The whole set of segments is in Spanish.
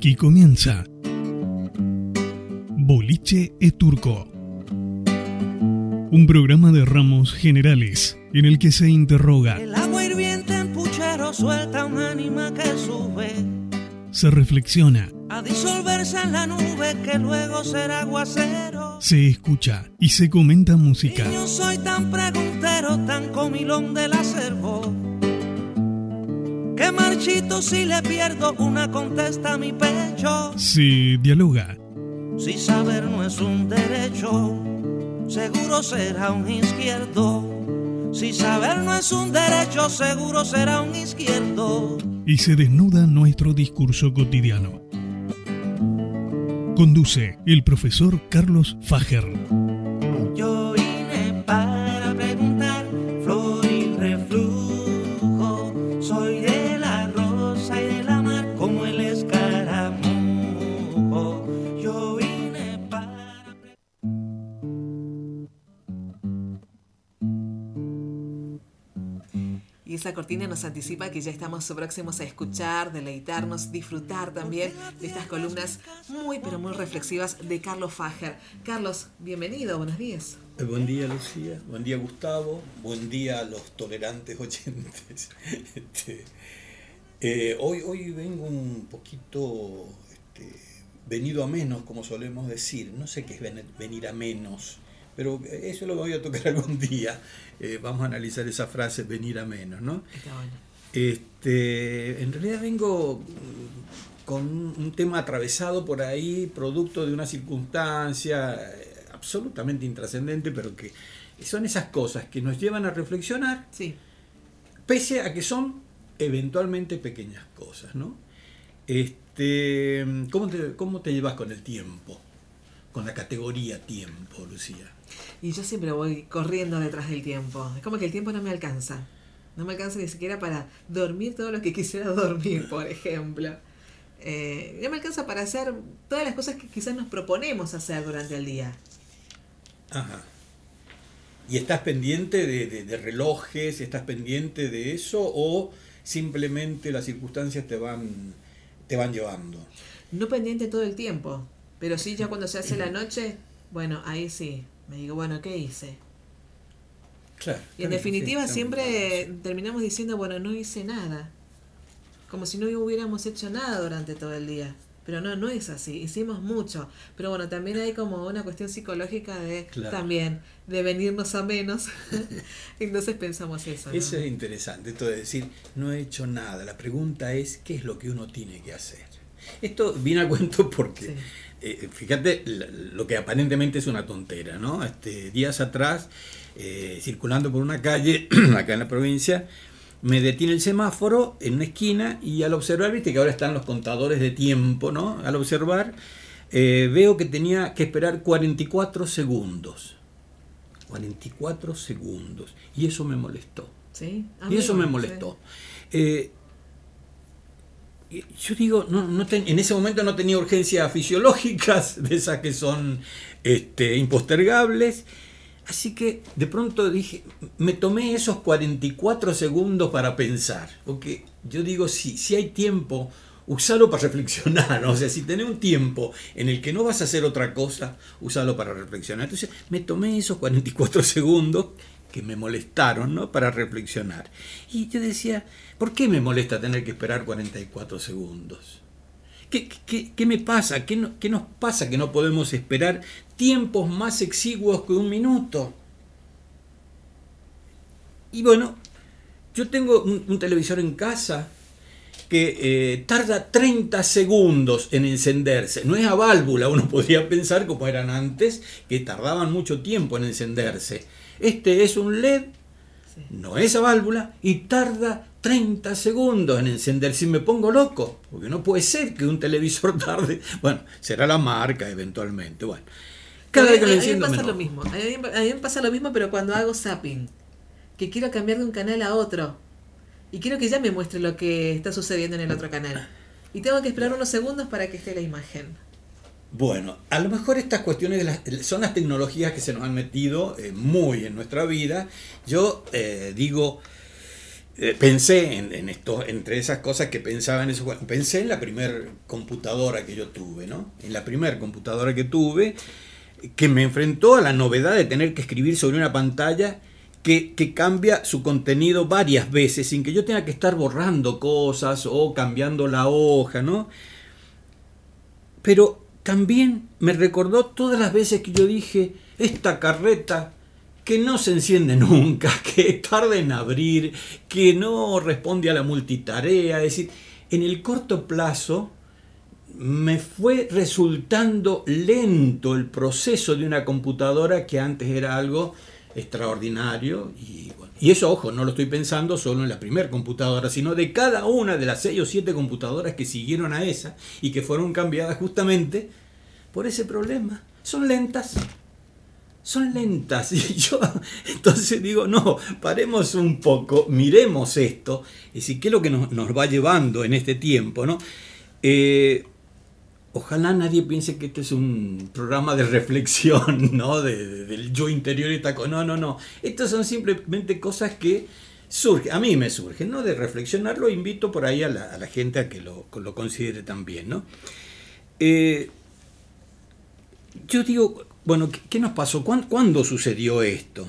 Aquí comienza Boliche e Turco. Un programa de ramos generales en el que se interroga, El agua hirviente en puchero suelta un ánima que sube se reflexiona, a disolverse en la nube que luego será aguacero. se escucha y se comenta música. Y yo soy tan preguntero, tan comilón del acervo. Que marchito si le pierdo una contesta a mi pecho. Se dialoga, Si saber no es un derecho, seguro será un izquierdo. Si saber no es un derecho, seguro será un izquierdo. y se desnuda nuestro discurso cotidiano. Conduce el profesor Carlos Fager. Cortina nos anticipa que ya estamos próximos a escuchar, deleitarnos, disfrutar también de estas columnas muy pero muy reflexivas de Carlos Fager. Carlos, bienvenido, buenos días. Eh, Buen día Lucía, buen día Gustavo, buen día a los tolerantes oyentes. Este, eh, hoy, hoy vengo un poquito este, venido a menos, como solemos decir. No sé qué es ven- venir a menos, pero eso lo voy a tocar algún día. Eh, vamos a analizar esa frase, venir a menos, ¿no? Está bueno. Este, en realidad vengo mm, con un tema atravesado por ahí, producto de una circunstancia eh, absolutamente intrascendente, pero que son esas cosas que nos llevan a reflexionar, Sí, pese a que son eventualmente pequeñas cosas, ¿no? Este, ¿cómo, te, ¿Cómo te llevas con el tiempo? Con la categoría tiempo, Lucía. y yo siempre voy corriendo detrás del tiempo. Es como que el tiempo no me alcanza. No me alcanza ni siquiera para dormir todo lo que quisiera dormir, por ejemplo. Eh, no me alcanza para hacer todas las cosas que quizás nos proponemos hacer durante el día. Ajá. ¿Y estás pendiente de, de- de relojes? ¿Estás pendiente de eso? ¿O simplemente las circunstancias te van, te van llevando? No pendiente todo el tiempo, pero sí ya cuando se hace la noche, bueno, ahí sí, me digo, bueno, ¿qué hice? Claro. Y en definitiva sí, siempre sí. terminamos diciendo, bueno, no hice nada, como si no hubiéramos hecho nada durante todo el día. Pero no, no es así, hicimos mucho. Pero bueno, también hay como una cuestión psicológica de Claro. también, de venirnos a menos. Entonces pensamos eso. ¿no? Eso es interesante, esto de decir, no he hecho nada. La pregunta es, ¿qué es lo que uno tiene que hacer? Esto viene a cuento porque, Sí. eh, fíjate, lo que aparentemente es una tontera, ¿no? Este, días atrás, eh, circulando por una calle, acá en la provincia, me detiene el semáforo en una esquina y al observar, viste que ahora están los contadores de tiempo, ¿no? Al observar, eh, veo que tenía que esperar 44 segundos. 44 segundos. Y eso me molestó. ¿Sí? A Y eso me sí. molestó. Eh, yo digo, no, no ten- en ese momento no tenía urgencias fisiológicas, de esas que son este, impostergables. Así que de pronto dije, me tomé esos 44 segundos para pensar. Porque yo digo, si, si hay tiempo, usalo para reflexionar. O sea, si tenés un tiempo en el que no vas a hacer otra cosa, usalo para reflexionar. Entonces me tomé esos 44 segundos que me molestaron ¿no? para reflexionar. Y yo decía, ¿por qué me molesta tener que esperar 44 segundos? ¿Qué, qué- qué me pasa? ¿Qué, no- qué nos pasa que no podemos esperar tiempos más exiguos que un minuto? Y bueno, yo tengo un, televisor en casa que eh, tarda 30 segundos en encenderse. No es a válvula, uno podría pensar como eran antes, que tardaban mucho tiempo en encenderse. Este es un LED, Sí. no es a válvula, y tarda 30 segundos en encenderse. Y me pongo loco, porque no puede ser que un televisor tarde. Bueno, será la marca eventualmente. Bueno, cada vez que lo a mí me enciendo pasa lo mismo. A mí, a mí me pasa lo mismo, pero cuando hago zapping, que quiero cambiar de un canal a otro y quiero que ya me muestre lo que está sucediendo en el otro canal. Y tengo que esperar unos segundos para que esté la imagen. Bueno, a lo mejor estas cuestiones de las- son las tecnologías que se nos han metido eh, muy en nuestra vida. Yo eh, digo, eh, pensé en, esto, entre esas cosas que pensaba en eso, pensé en la primera computadora que yo tuve, ¿no? En la primera computadora que tuve, que me enfrentó a la novedad de tener que escribir sobre una pantalla que, que, cambia su contenido varias veces sin que yo tenga que estar borrando cosas o cambiando la hoja, ¿no? Pero también me recordó todas las veces que yo dije, esta carreta que no se enciende nunca, que tarda en abrir, que no responde a la multitarea, es decir, en el corto plazo me fue resultando lento el proceso de una computadora que antes era algo extraordinario y, y eso, ojo, no lo estoy pensando solo en la primera computadora, sino de cada una de las seis o siete computadoras que siguieron a esa y que fueron cambiadas justamente por ese problema. Son lentas, son lentas. Y yo entonces digo, no, paremos un poco, miremos esto, y decir, qué es lo que nos, va llevando en este tiempo, ¿no? Eh, ojalá nadie piense que este es un programa de reflexión, ¿no? del yo interior y taco. No, no, no. Estas son simplemente cosas que surgen, a mí me surgen, ¿no? De reflexionarlo, invito por ahí a la, gente a que lo, considere también, ¿no? Eh, yo digo, bueno, ¿qué, nos pasó? ¿Cuándo, sucedió esto?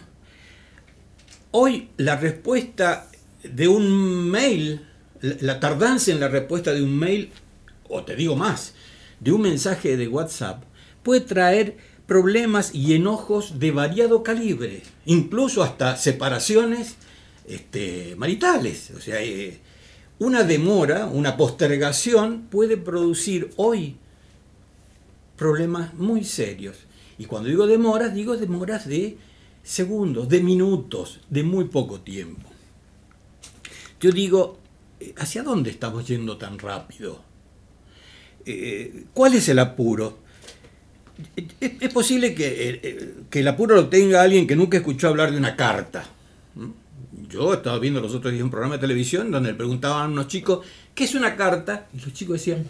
Hoy la respuesta de un mail, la tardanza en la respuesta de un mail, o te digo más, de un mensaje de WhatsApp, puede traer problemas y enojos de variado calibre, incluso hasta separaciones este, maritales. O sea, eh, una demora, una postergación puede producir hoy problemas muy serios. Y cuando digo demoras, digo demoras de segundos, de minutos, de muy poco tiempo. Yo digo, eh, ¿hacia dónde estamos yendo tan rápido? Eh, ¿Cuál es el apuro? Es, posible eh, que, el apuro lo tenga alguien que nunca escuchó hablar de una carta. Yo estaba viendo los otros días un programa de televisión donde le preguntaban a unos chicos, ¿qué es una carta? Y los chicos decían,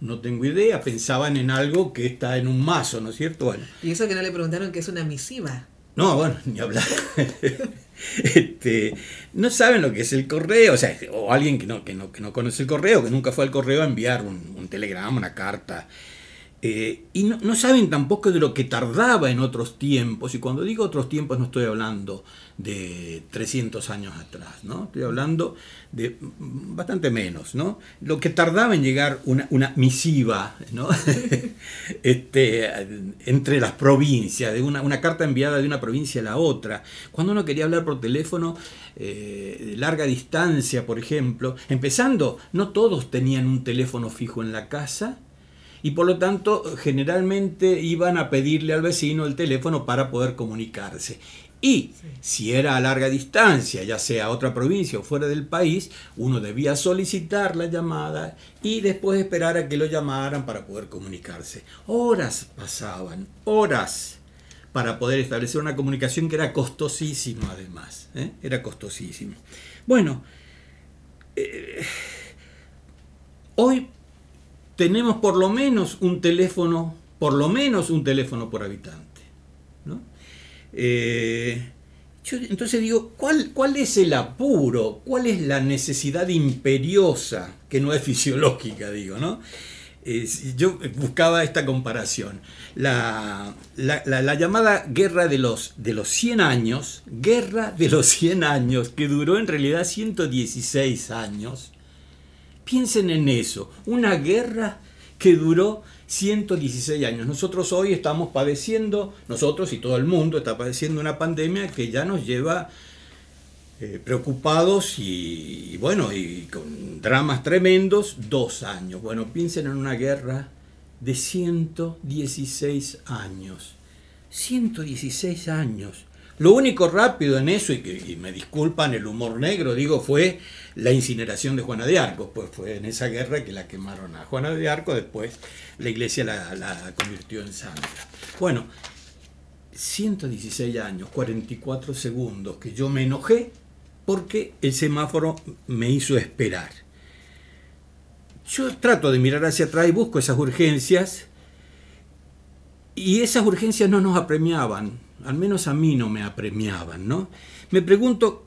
no tengo idea, pensaban en algo que está en un mazo, ¿no es cierto? Bueno. Y eso que no le preguntaron que es una misiva. No, bueno, ni hablar. este, no saben lo que es el correo, o alguien que no, que no, que no conoce el correo, que nunca fue al correo a enviar un, telegrama, una carta. Eh, y no, saben tampoco de lo que tardaba en otros tiempos, y cuando digo otros tiempos no estoy hablando de 300 años atrás, ¿no? estoy hablando de bastante menos, ¿no? lo que tardaba en llegar una, misiva ¿no? este, entre las provincias, de una, una, carta enviada de una provincia a la otra, cuando uno quería hablar por teléfono eh, de larga distancia, por ejemplo, empezando, no todos tenían un teléfono fijo en la casa, y por lo tanto generalmente iban a pedirle al vecino el teléfono para poder comunicarse. Y si era a larga distancia, ya sea a otra provincia o fuera del país, uno debía solicitar la llamada y después esperar a que lo llamaran para poder comunicarse. Horas pasaban, horas, para poder establecer una comunicación que era costosísima además. ¿eh? Era costosísimo. Bueno, eh, hoy tenemos por lo menos un teléfono, por lo menos un teléfono por habitante. Eh, entonces digo, ¿cuál, ¿cuál es el apuro? ¿Cuál es la necesidad imperiosa, que no es fisiológica, digo, ¿no? yo buscaba esta comparación. La, la, llamada guerra de los, de los 100 años, guerra de los 100 años, que duró en realidad 116 años, Piensen en eso, una guerra que duró 116 años. Nosotros hoy estamos padeciendo, nosotros y todo el mundo está padeciendo una pandemia que ya nos lleva eh, preocupados y, bueno, y con dramas tremendos, dos años. Bueno, piensen en una guerra de 116 años. 116 años. Lo único rápido en eso, y, que, me disculpan el humor negro, digo, fue la incineración de Juana de Arco. Pues fue en esa guerra que la quemaron a Juana de Arco, después la iglesia la, la convirtió en santa. Bueno, 116 años, 44 segundos, que yo me enojé porque el semáforo me hizo esperar. Yo trato de mirar hacia atrás y busco esas urgencias y esas urgencias no nos apremiaban, al menos a mí no me apremiaban, ¿no? Me pregunto,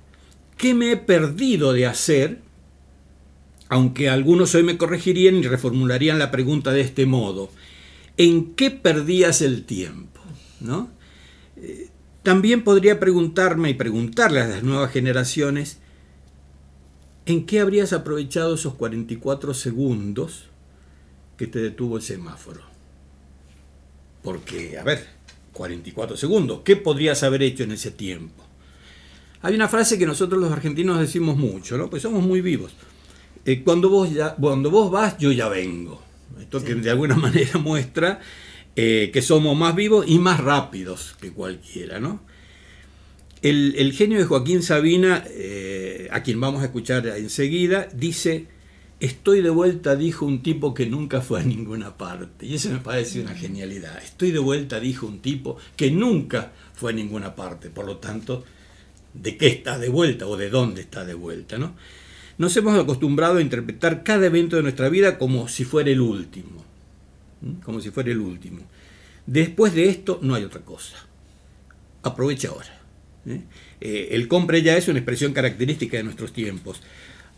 ¿qué me he perdido de hacer? Aunque algunos hoy me corregirían y reformularían la pregunta de este modo. ¿En qué perdías el tiempo? ¿No? Eh, también podría preguntarme y preguntarle a las nuevas generaciones, ¿en qué habrías aprovechado esos 44 segundos que te detuvo el semáforo? Porque, a ver, 44 segundos, ¿qué podrías haber hecho en ese tiempo? Hay una frase que nosotros los argentinos decimos mucho, ¿no? Pues somos muy vivos. Eh, cuando, vos ya, cuando vos vas, yo ya vengo. Esto que de alguna manera muestra eh, que somos más vivos y más rápidos que cualquiera, ¿no? El, genio de Joaquín Sabina, eh, a quien vamos a escuchar enseguida, dice, estoy de vuelta, dijo un tipo que nunca fue a ninguna parte. Y eso me parece una genialidad. Estoy de vuelta, dijo un tipo que nunca fue a ninguna parte. Por lo tanto, ¿de qué está de vuelta o de dónde está de vuelta? ¿no? Nos hemos acostumbrado a interpretar cada evento de nuestra vida como si fuera el último como si fuera el último. Después de esto no hay otra cosa. Aprovecha ahora. ¿eh? Eh, el compre ya es una expresión característica de nuestros tiempos.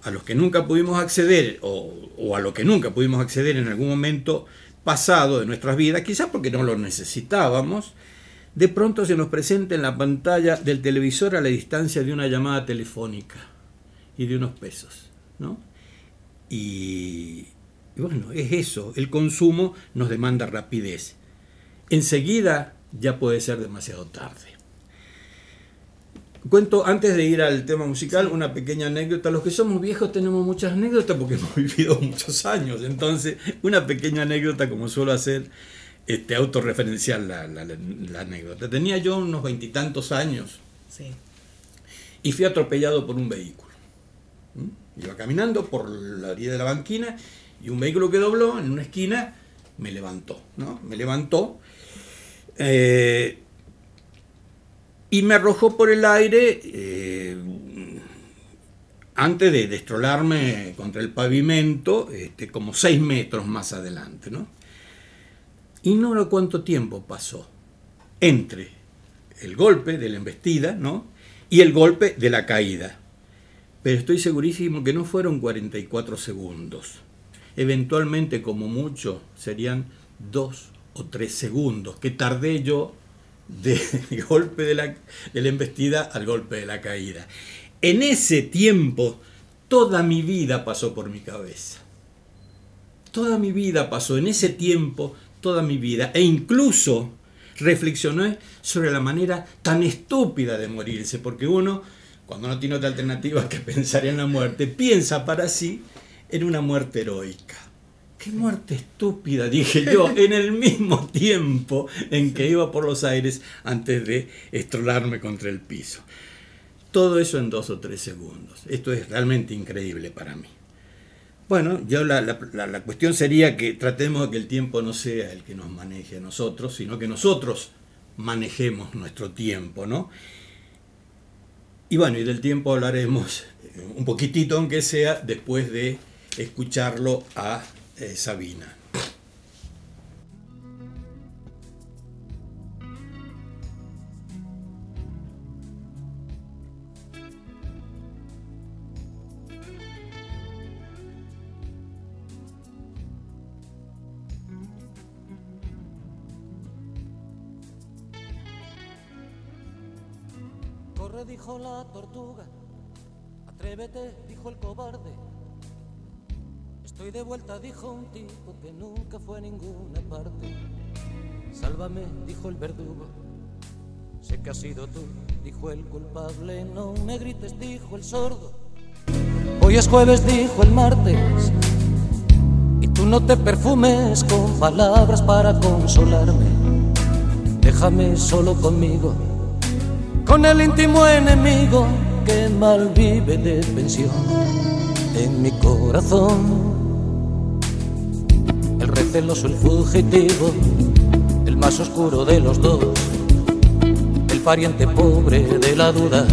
A los que nunca pudimos acceder o, a lo que nunca pudimos acceder en algún momento pasado de nuestras vidas, quizás porque no lo necesitábamos, de pronto se nos presenta en la pantalla del televisor a la distancia de una llamada telefónica y de unos pesos. ¿no? Y, y bueno, es eso, el consumo nos demanda rapidez. Enseguida ya puede ser demasiado tarde. Cuento, antes de ir al tema musical, una pequeña anécdota. Los que somos viejos tenemos muchas anécdotas porque hemos vivido muchos años. Entonces, una pequeña anécdota, como suelo hacer, este, autorreferencial la, la, anécdota. Tenía yo unos veintitantos años y fui atropellado por un vehículo. ¿Mm? Iba caminando por la orilla de la banquina y un vehículo que dobló en una esquina me levantó, ¿no? Me levantó eh, y me arrojó por el aire eh, antes de destrolarme contra el pavimento, este, como seis metros más adelante, ¿no? Y no sé cuánto tiempo pasó entre el golpe de la embestida, ¿no? Y el golpe de la caída. Pero estoy segurísimo que no fueron 44 segundos eventualmente como mucho serían dos o tres segundos que tardé yo del golpe de la, de la embestida al golpe de la caída. En ese tiempo toda mi vida pasó por mi cabeza. Toda mi vida pasó, en ese tiempo, toda mi vida. E incluso reflexioné sobre la manera tan estúpida de morirse, porque uno, cuando no tiene otra alternativa que pensar en la muerte, piensa para sí en una muerte heroica. ¡Qué muerte estúpida! dije yo, en el mismo tiempo en que iba por los aires antes de estrolarme contra el piso. Todo eso en dos o tres segundos. Esto es realmente increíble para mí. Bueno, yo la, la, cuestión sería que tratemos de que el tiempo no sea el que nos maneje a nosotros, sino que nosotros manejemos nuestro tiempo, ¿no? Y bueno, y del tiempo hablaremos un poquitito, aunque sea, después de escucharlo a eh, Sabina. Corre, dijo la tortuga, atrévete, dijo el cobarde Estoy de vuelta, dijo un tipo que nunca fue a ninguna parte. Sálvame, dijo el verdugo. Sé que has sido tú, dijo el culpable. No me grites, dijo el sordo. Hoy es jueves, dijo el martes. Y tú no te perfumes con palabras para consolarme. Déjame solo conmigo, con el íntimo enemigo que mal vive de pensión en mi corazón el fugitivo, el más oscuro de los dos, el pariente pobre de la duda,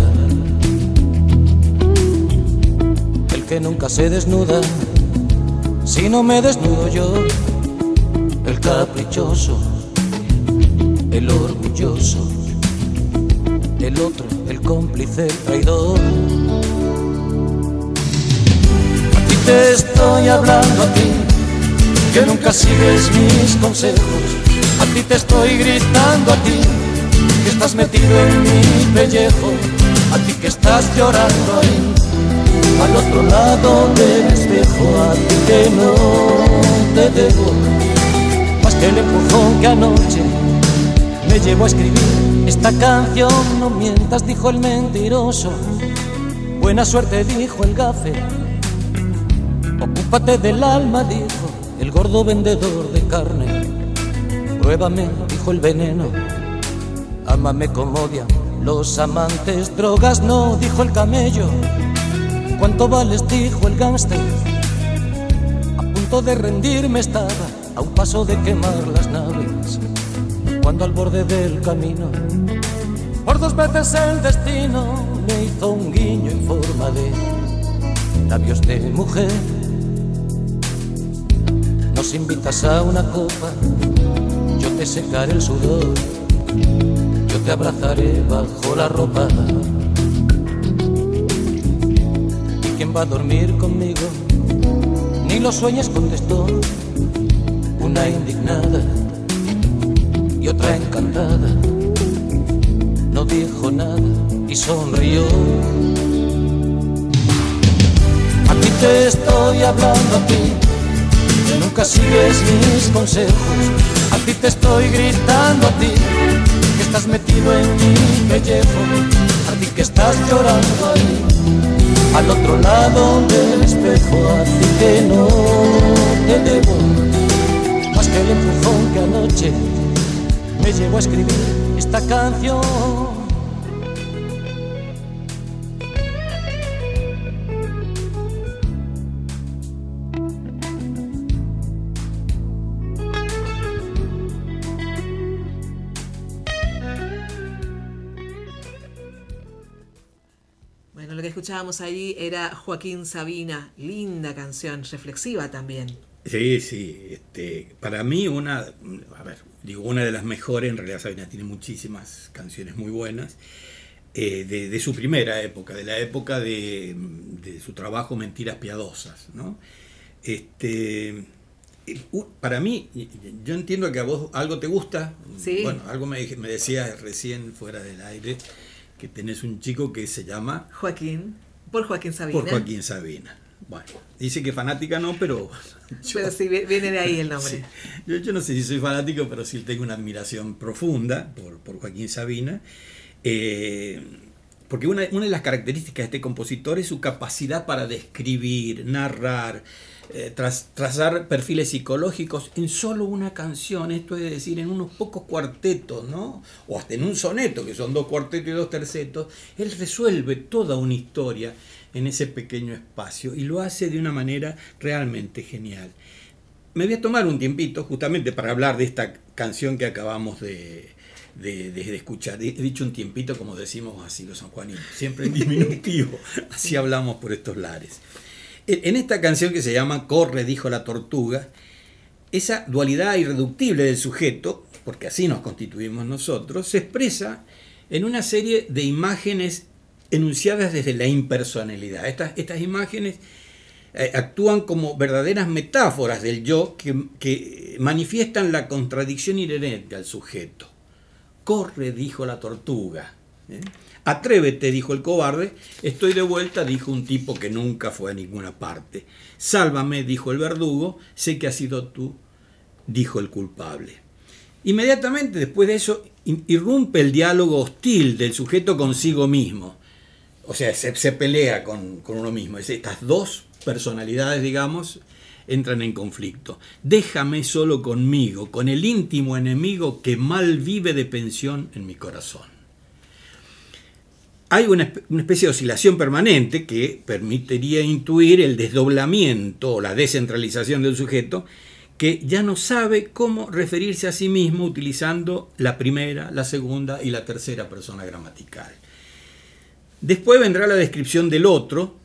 el que nunca se desnuda, si no me desnudo yo, el caprichoso, el orgulloso, el otro, el cómplice, el traidor. Te estoy hablando a ti, que nunca sigues mis consejos. A ti te estoy gritando a ti, que estás metido en mi pellejo. A ti que estás llorando ahí, al otro lado del espejo. A ti que no te debo, más que el empujón que anoche me llevó a escribir esta canción. No mientas, dijo el mentiroso. Buena suerte, dijo el gafe. Ocúpate del alma, dijo el gordo vendedor de carne. Pruébame, dijo el veneno. Ámame como odian los amantes. Drogas no, dijo el camello. ¿Cuánto vales? dijo el gángster. A punto de rendirme estaba, a un paso de quemar las naves. Cuando al borde del camino, por dos veces el destino me hizo un guiño en forma de labios de mujer. Nos invitas a una copa, yo te secaré el sudor, yo te abrazaré bajo la ropa. ¿Y quién va a dormir conmigo? Ni lo sueñes, contestó una indignada y otra encantada. No dijo nada y sonrió. A ti te estoy hablando a ti, nunca sigues mis consejos. A ti te estoy gritando a ti, que estás metido en mi pellejo. A ti que estás llorando ahí, al otro lado del espejo. A ti que no te debo, más que el empujón que anoche me llevó a escribir esta canción. Bueno, lo que escuchábamos ahí era Joaquín Sabina, linda canción, reflexiva también. Sí, sí. Este, para mí una, a ver, digo una de las mejores, en realidad Sabina tiene muchísimas canciones muy buenas, eh, de, de, su primera época, de la época de, de su trabajo Mentiras Piadosas. ¿no? Este, para mí, yo entiendo que a vos algo te gusta, Sí. bueno, algo me, me decías recién fuera del aire, que tenés un chico que se llama Joaquín, por Joaquín Sabina. por Joaquín Sabina. Bueno, dice que fanática no, pero... yo- Pero sí, vi- viene de ahí el nombre. Sí. Yo, yo no sé si soy fanático, pero sí tengo una admiración profunda por, por Joaquín Sabina. Eh, porque una, de las características de este compositor es su capacidad para describir, narrar, eh, trazar perfiles psicológicos en solo una canción, esto es decir, en unos pocos cuartetos, ¿no? O hasta en un soneto, que son dos cuartetos y dos tercetos, él resuelve toda una historia en ese pequeño espacio y lo hace de una manera realmente genial. Me voy a tomar un tiempito justamente para hablar de esta canción que acabamos de, de- escuchar. He dicho un tiempito como decimos así los sanjuaninos, siempre en diminutivo, así hablamos por estos lares. En en esta canción que se llama Corre, dijo la tortuga, esa dualidad irreductible del sujeto, porque así nos constituimos nosotros, se expresa en una serie de imágenes enunciadas desde la impersonalidad. Estas, estas imágenes eh, actúan como verdaderas metáforas del yo que, que manifiestan la contradicción inherente al sujeto. Corre, dijo la tortuga. ¿eh? Atrévete, dijo el cobarde. Estoy de vuelta, dijo un tipo que nunca fue a ninguna parte. Sálvame, dijo el verdugo. Sé que has sido tú, dijo el culpable. Inmediatamente después de eso irrumpe el diálogo hostil del sujeto consigo mismo. O sea, se, se pelea con, con uno mismo. Es- Estas dos personalidades, digamos, entran en conflicto. Déjame solo conmigo, con el íntimo enemigo que mal vive de pensión en mi corazón. Hay una, espe- una especie de oscilación permanente que permitiría intuir el desdoblamiento o la descentralización del sujeto que ya no sabe cómo referirse a sí mismo utilizando la primera, la segunda y la tercera persona gramatical. Después vendrá la descripción del otro,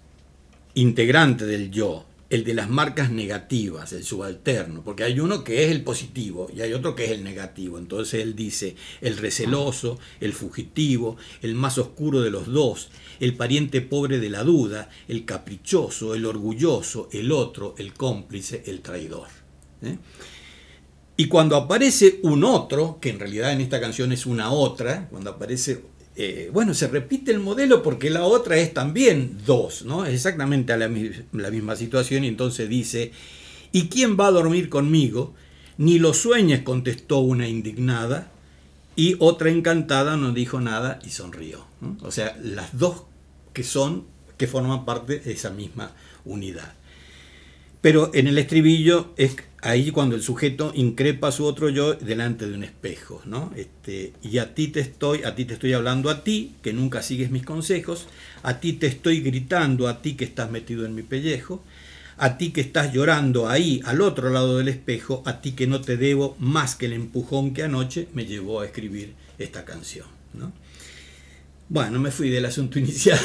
integrante del yo, el de las marcas negativas, el subalterno, porque hay uno que es el positivo y hay otro que es el negativo. Entonces él dice el receloso, el fugitivo, el más oscuro de los dos, el pariente pobre de la duda, el caprichoso, el orgulloso, el otro, el cómplice, el traidor. ¿eh? Y cuando aparece un otro, que en realidad en esta canción es una otra, cuando aparece eh, bueno, se repite el modelo porque la otra es también dos, ¿no? Es exactamente la, la, misma situación y entonces dice, ¿y quién va a dormir conmigo? Ni lo sueñes, contestó una indignada, y otra encantada no dijo nada y sonrió. O sea, las dos que son, que forman parte de esa misma unidad. Pero en el estribillo es ahí cuando el sujeto increpa a su otro yo delante de un espejo, ¿no? Este, y a ti te estoy, a ti te estoy hablando a ti, que nunca sigues mis consejos, a ti te estoy gritando, a ti que estás metido en mi pellejo, a ti que estás llorando ahí al otro lado del espejo, a ti que no te debo más que el empujón que anoche me llevó a escribir esta canción, ¿no? Bueno, me fui del asunto inicial,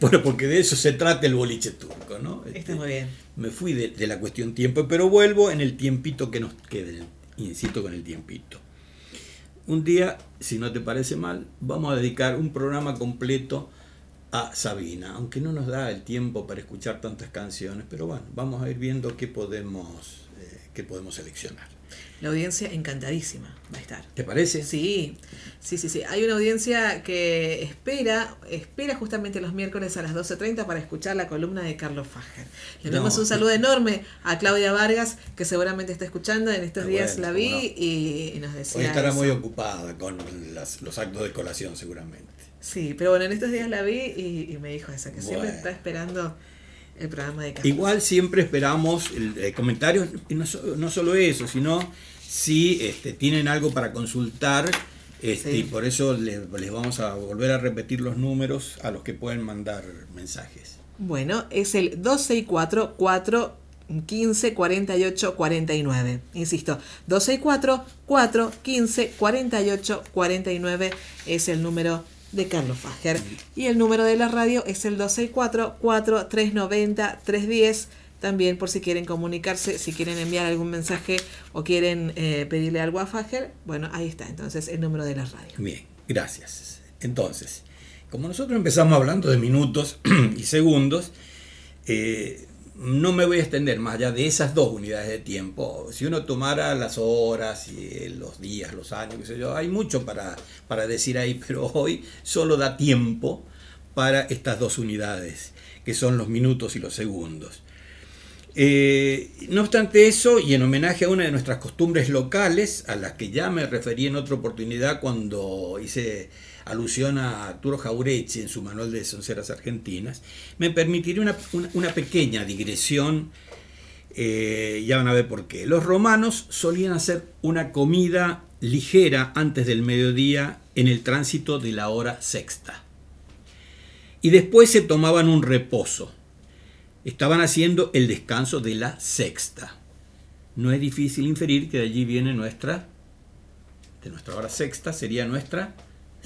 bueno, porque de eso se trata el boliche turco, ¿no? Está este, muy bien. Me fui de, la cuestión tiempo, pero vuelvo en el tiempito que nos quede, insisto con el tiempito. Un día, si no te parece mal, vamos a dedicar un programa completo a Sabina, aunque no nos da el tiempo para escuchar tantas canciones, pero bueno, vamos a ir viendo qué podemos, eh, qué podemos seleccionar. La audiencia encantadísima va a estar. ¿Te parece? Sí, sí, sí, sí. Hay una audiencia que espera, espera justamente los miércoles a las 12.30 para escuchar la columna de Carlos Fager. Le damos un saludo enorme a Claudia Vargas, que seguramente está escuchando. En estos días la vi y, nos decía. Hoy estará muy ocupada con los actos de colación, seguramente. Sí, pero bueno, en estos días la vi y, me dijo eso, que siempre está esperando el programa de Igual siempre esperamos el, comentarios, no, no, solo eso, sino si este, tienen algo para consultar, este, y por eso les, vamos a volver a repetir los números a los que pueden mandar mensajes. Bueno, es el 264 4 15 48 49. Insisto, 264 4 15 48 49 es el número de Carlos Fager. Y el número de la radio es el 264-4390-310. También por si quieren comunicarse, si quieren enviar algún mensaje o quieren eh, pedirle algo a Fager, bueno, ahí está entonces el número de la radio. Bien, gracias. Entonces, como nosotros empezamos hablando de minutos y segundos, eh, no me voy a extender más allá de esas dos unidades de tiempo. Si uno tomara las horas y los días, los años, qué sé yo, hay mucho para, para decir ahí, pero hoy solo da tiempo para estas dos unidades, que son los minutos y los segundos. Eh, no obstante eso, y en homenaje a una de nuestras costumbres locales, a las que ya me referí en otra oportunidad cuando hice alusión a Arturo Jaurechi en su manual de sonceras argentinas, me permitiré una, pequeña digresión, eh, ya van a ver por qué. Los romanos solían hacer una comida ligera antes del mediodía en el tránsito de la hora sexta. Y después se tomaban un reposo. Estaban haciendo el descanso de la sexta. No es difícil inferir que de allí viene nuestra, de nuestra hora sexta, sería nuestra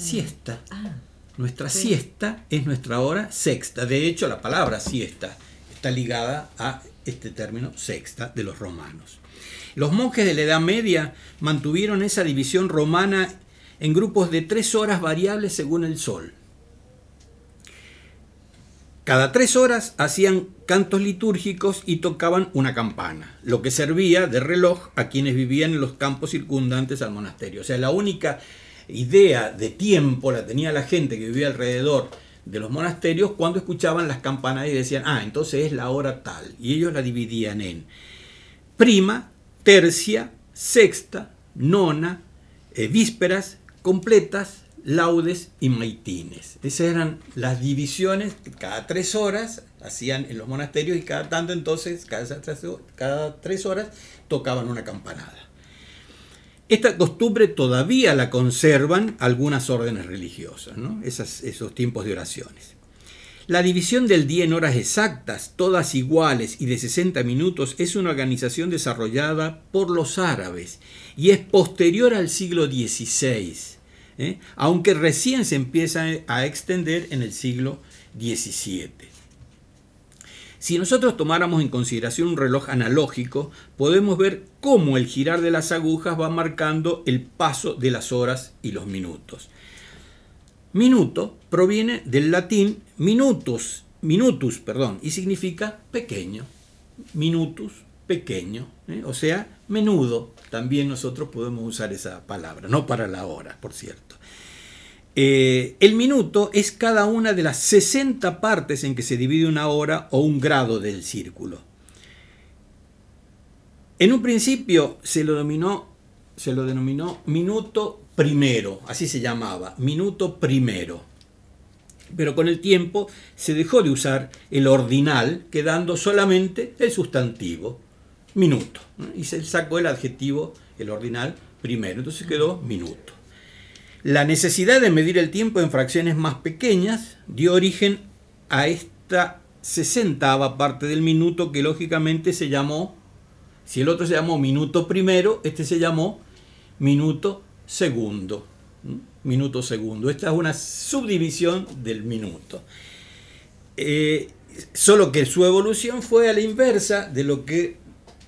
siesta. Ah, nuestra siesta es nuestra hora sexta. De hecho, la palabra siesta está ligada a este término sexta de los romanos. Los monjes de la Edad Media mantuvieron esa división romana en grupos de tres horas variables según el sol. Cada tres horas hacían cantos litúrgicos y tocaban una campana, lo que servía de reloj a quienes vivían en los campos circundantes al monasterio. O sea, la única idea de tiempo la tenía la gente que vivía alrededor de los monasterios cuando escuchaban las campanas y decían, ah, entonces es la hora tal. Y ellos la dividían en prima, tercia, sexta, nona, eh, vísperas, completas, laudes y maitines. Esas eran las divisiones que cada tres horas hacían en los monasterios y cada tanto entonces, cada, cada tres horas, tocaban una campanada. Esta costumbre todavía la conservan algunas órdenes religiosas, esos tiempos de oraciones. La división del día en horas exactas, todas iguales y de 60 minutos, es una organización desarrollada por los árabes y es posterior al siglo XVI, ¿eh? aunque recién se empieza a extender en el siglo XVII. Si nosotros tomáramos en consideración un reloj analógico, podemos ver cómo el girar de las agujas va marcando el paso de las horas y los minutos. Minuto proviene del latín minutus, minutus, perdón, y significa pequeño. Minutus, pequeño, ¿eh? o sea, menudo. También nosotros podemos usar esa palabra, no para la hora, por cierto. Eh, el minuto es cada una de las 60 partes en que se divide una hora o un grado del círculo. En un principio se lo, se lo denominó minuto primero, así se llamaba, minuto primero. Pero con el tiempo se dejó de usar el ordinal, quedando solamente el sustantivo, minuto. Y se sacó el adjetivo, el ordinal, primero. Entonces quedó minuto. La necesidad de medir el tiempo en fracciones más pequeñas dio origen a esta sesentava parte del minuto que lógicamente se llamó, si el otro se llamó minuto primero, este se llamó minuto segundo. Minuto segundo. Esta es una subdivisión del minuto. Eh, solo que su evolución fue a la inversa de lo que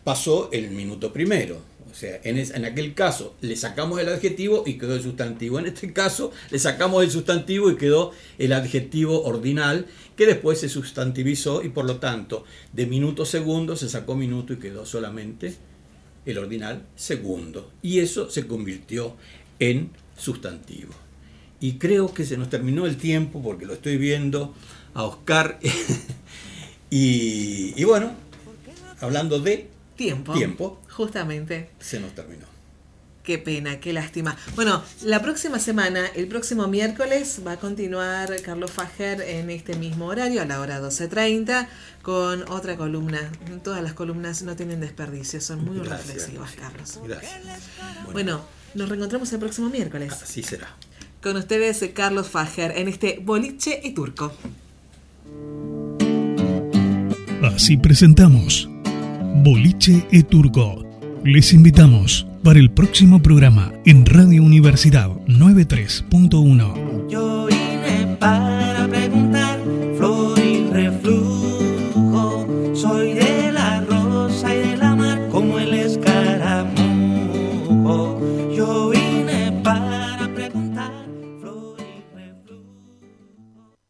pasó el minuto primero. O sea, en, aquel caso le sacamos el adjetivo y quedó el sustantivo. En este caso le sacamos el sustantivo y quedó el adjetivo ordinal que después se sustantivizó y por lo tanto de minuto segundo se sacó minuto y quedó solamente el ordinal segundo. Y eso se convirtió en sustantivo. Y creo que se nos terminó el tiempo porque lo estoy viendo a Oscar. y, y bueno, hablando de tiempo. Tiempo. Justamente. Se nos terminó. Qué pena, qué lástima. Bueno, la próxima semana, el próximo miércoles, va a continuar Carlos Fajer en este mismo horario, a la hora 12.30, con otra columna. Todas las columnas no tienen desperdicio, son muy reflexivas, Carlos. Gracias. Bueno. nos reencontramos el próximo miércoles. Así será. Con ustedes, Carlos Fajer, en este Boliche y Turco. Así presentamos Boliche e Turco. Les invitamos para el próximo programa en Radio Universidad 93.1.